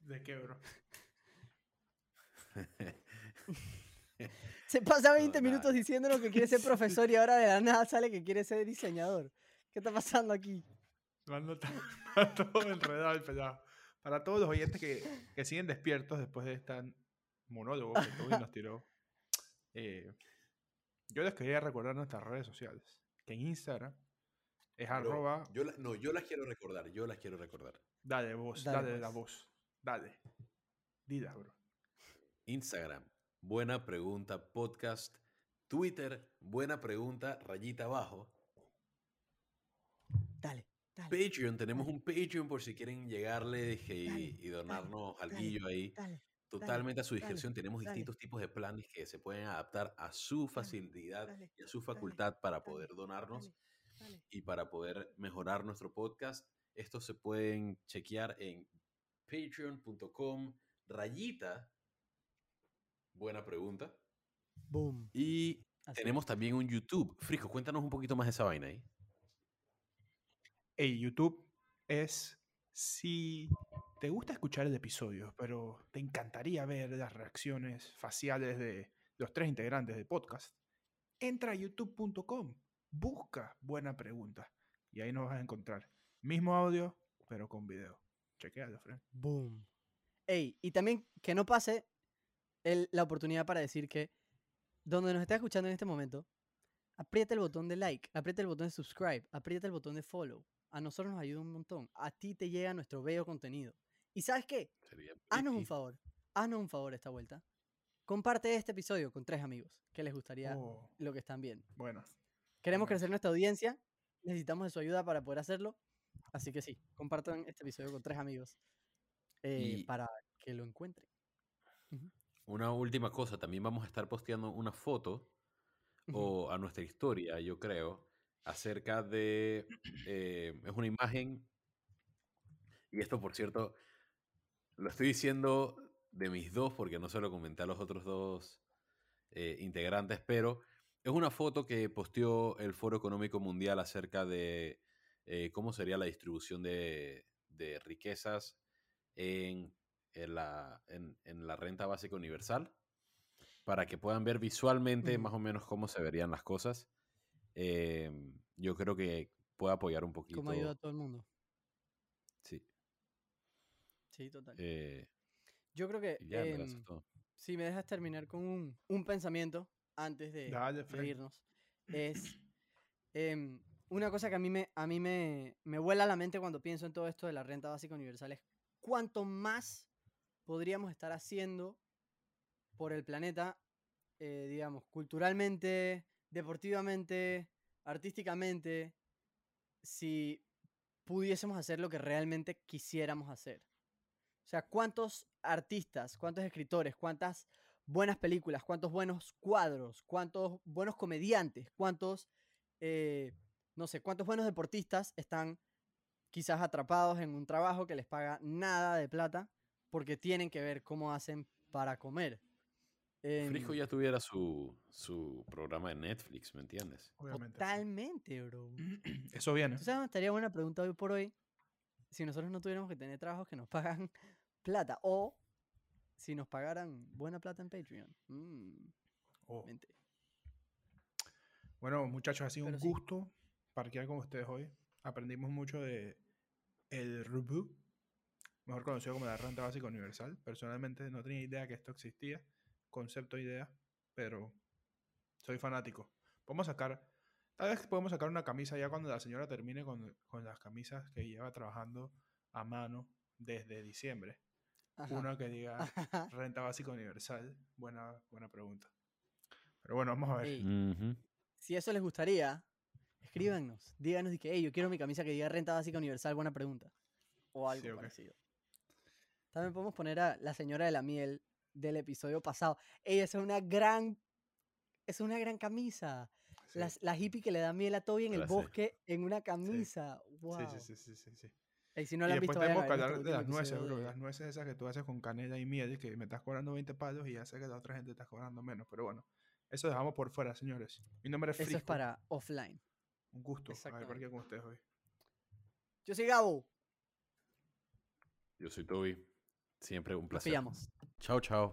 S2: ¿De qué, bro?
S1: Se pasa
S3: No,
S1: 20
S3: nada.
S1: minutos diciéndonos que quiere ser profesor y ahora de la nada sale que quiere ser diseñador. ¿Qué está pasando aquí?
S2: Mando to- a todo enredado el pelado. Para todos los oyentes que, que siguen despiertos después de este monólogo que Toby nos tiró, eh, yo les quería recordar nuestras redes sociales. Que en Instagram es arroba.
S3: yo la- no, yo las quiero recordar, yo las quiero recordar.
S2: Dale, voz,
S1: Dale,
S2: dale, la voz. Dale. Dila, bro.
S3: Instagram, buena pregunta podcast. Twitter, buena pregunta, rayita abajo.
S1: Dale, dale,
S3: Patreon, tenemos un Patreon por si quieren llegarle dije, y, y donarnos
S1: dale,
S3: algo ahí.
S1: Dale.
S3: Totalmente a su
S1: dale,
S3: discreción. Tenemos
S1: dale.
S3: distintos tipos de planes que se pueden adaptar a su facilidad
S1: dale,
S3: y a su
S1: dale,
S3: facultad para poder donarnos.
S1: dale, dale.
S3: y para poder mejorar nuestro podcast, estos se pueden chequear en patreon.com rayita. Buena pregunta.
S1: Boom.
S3: Y
S1: Así
S3: tenemos también un YouTube. Frisco, cuéntanos un poquito más de esa vaina ahí.
S2: Hey, YouTube es si te gusta escuchar el episodio, pero te encantaría ver las reacciones faciales de los tres integrantes del podcast, entra a youtube.com, busca buena pregunta y ahí nos vas a encontrar. Mismo audio, pero con video. Chequealo, Fran.
S1: Boom. Ey, y también que no pase la oportunidad para decir que donde nos está escuchando en este momento, aprieta el botón de like, aprieta el botón de subscribe, aprieta el botón de follow. A nosotros nos ayuda un montón. A ti te llega nuestro bello contenido. ¿Y sabes qué?
S3: Sería
S1: Haznos un favor. Haznos un favor esta vuelta. Comparte este episodio con tres amigos que les gustaría
S2: Oh,
S1: lo que están viendo.
S2: bueno,
S1: Queremos
S2: Bueno.
S1: crecer nuestra audiencia. Necesitamos de su ayuda para poder hacerlo. Así que sí, compartan este episodio con tres amigos eh,
S3: Y-
S1: para que lo encuentren.
S3: Una última cosa, también vamos a estar posteando una foto o a nuestra historia, yo creo, acerca de... eh, es una imagen, y esto por cierto, lo estoy diciendo de mis dos porque no se lo comenté a los otros dos eh, integrantes, pero es una foto que posteó el Foro Económico Mundial acerca de eh, cómo sería la distribución de, de riquezas en, en la, en- en la renta básica universal, para que puedan ver visualmente más o menos cómo se verían las cosas. Eh, yo creo que puede apoyar un poquito.
S1: ¿Cómo ayuda a todo el mundo?
S3: Sí.
S1: Sí, total.
S3: eh,
S1: Yo creo que
S3: ya, verdad, eso
S1: em, si me dejas terminar con un, un pensamiento antes de,
S2: Dale,
S1: de
S2: Fred.
S1: irnos, es em, una cosa que a mí, me, a mí me, me vuela a la mente cuando pienso en todo esto de la renta básica universal es cuánto más podríamos estar haciendo por el planeta, eh, digamos, culturalmente, deportivamente, artísticamente, si pudiésemos hacer lo que realmente quisiéramos hacer. O sea, ¿cuántos artistas, cuántos escritores, cuántas buenas películas, cuántos buenos cuadros, cuántos buenos comediantes, cuántos, eh, no sé, cuántos buenos deportistas están quizás atrapados en un trabajo que les paga nada de plata porque tienen que ver cómo hacen para comer?
S3: Frisco
S1: Em,
S3: ya tuviera su, su programa de Netflix, ¿me entiendes?
S2: obviamente.
S1: Totalmente, bro.
S2: Eso viene.
S1: ¿Tú sabes dónde estaría buena pregunta hoy por hoy? Si nosotros no tuviéramos que tener trabajos que nos pagan plata o si nos pagaran buena plata en Patreon. Mm,
S2: Oh. Bueno, muchachos, ha sido un
S1: sí.
S2: gusto parquear con ustedes hoy. Aprendimos mucho de el RUBU, mejor conocido como la renta básica universal. Personalmente no tenía idea que esto existía, concepto idea, pero soy fanático. Podemos sacar, tal vez podemos sacar una camisa ya cuando la señora termine con, con las camisas que lleva trabajando a mano desde diciembre.
S1: Ajá.
S2: Una que diga
S1: Ajá.
S2: renta básica universal. Buena, buena pregunta. Pero bueno, vamos a ver.
S1: Si eso les gustaría, escríbanos. Díganos y que, hey, yo quiero mi camisa que diga renta básica universal, buena pregunta. O algo
S2: Sí,
S1: parecido. También podemos poner a la señora de la miel del episodio pasado. Ella es una gran. Es una gran camisa.
S2: Sí.
S1: Las- La, hippie que le da miel a Toby en el
S3: La sé.
S1: bosque en una camisa. Wow.
S2: Sí, sí, sí, sí, sí,
S1: Ey, si no
S2: y
S1: la han
S2: después
S1: visto, vayan
S2: tenemos que hablar de las nueces, bro.
S1: de-
S2: Las nueces esas que tú haces con canela y miel, que me estás cobrando 20 palos y ya sé que la otra gente está cobrando menos. Pero bueno, eso dejamos por fuera, señores. Mi nombre es
S1: Eso es
S2: Frisco.
S1: para offline.
S2: Un gusto haber parqueado con ustedes hoy.
S1: Yo soy Gabo.
S3: Yo soy Toby. Siempre un
S1: Nos
S3: placer.
S1: pillamos.
S3: Chao, chao.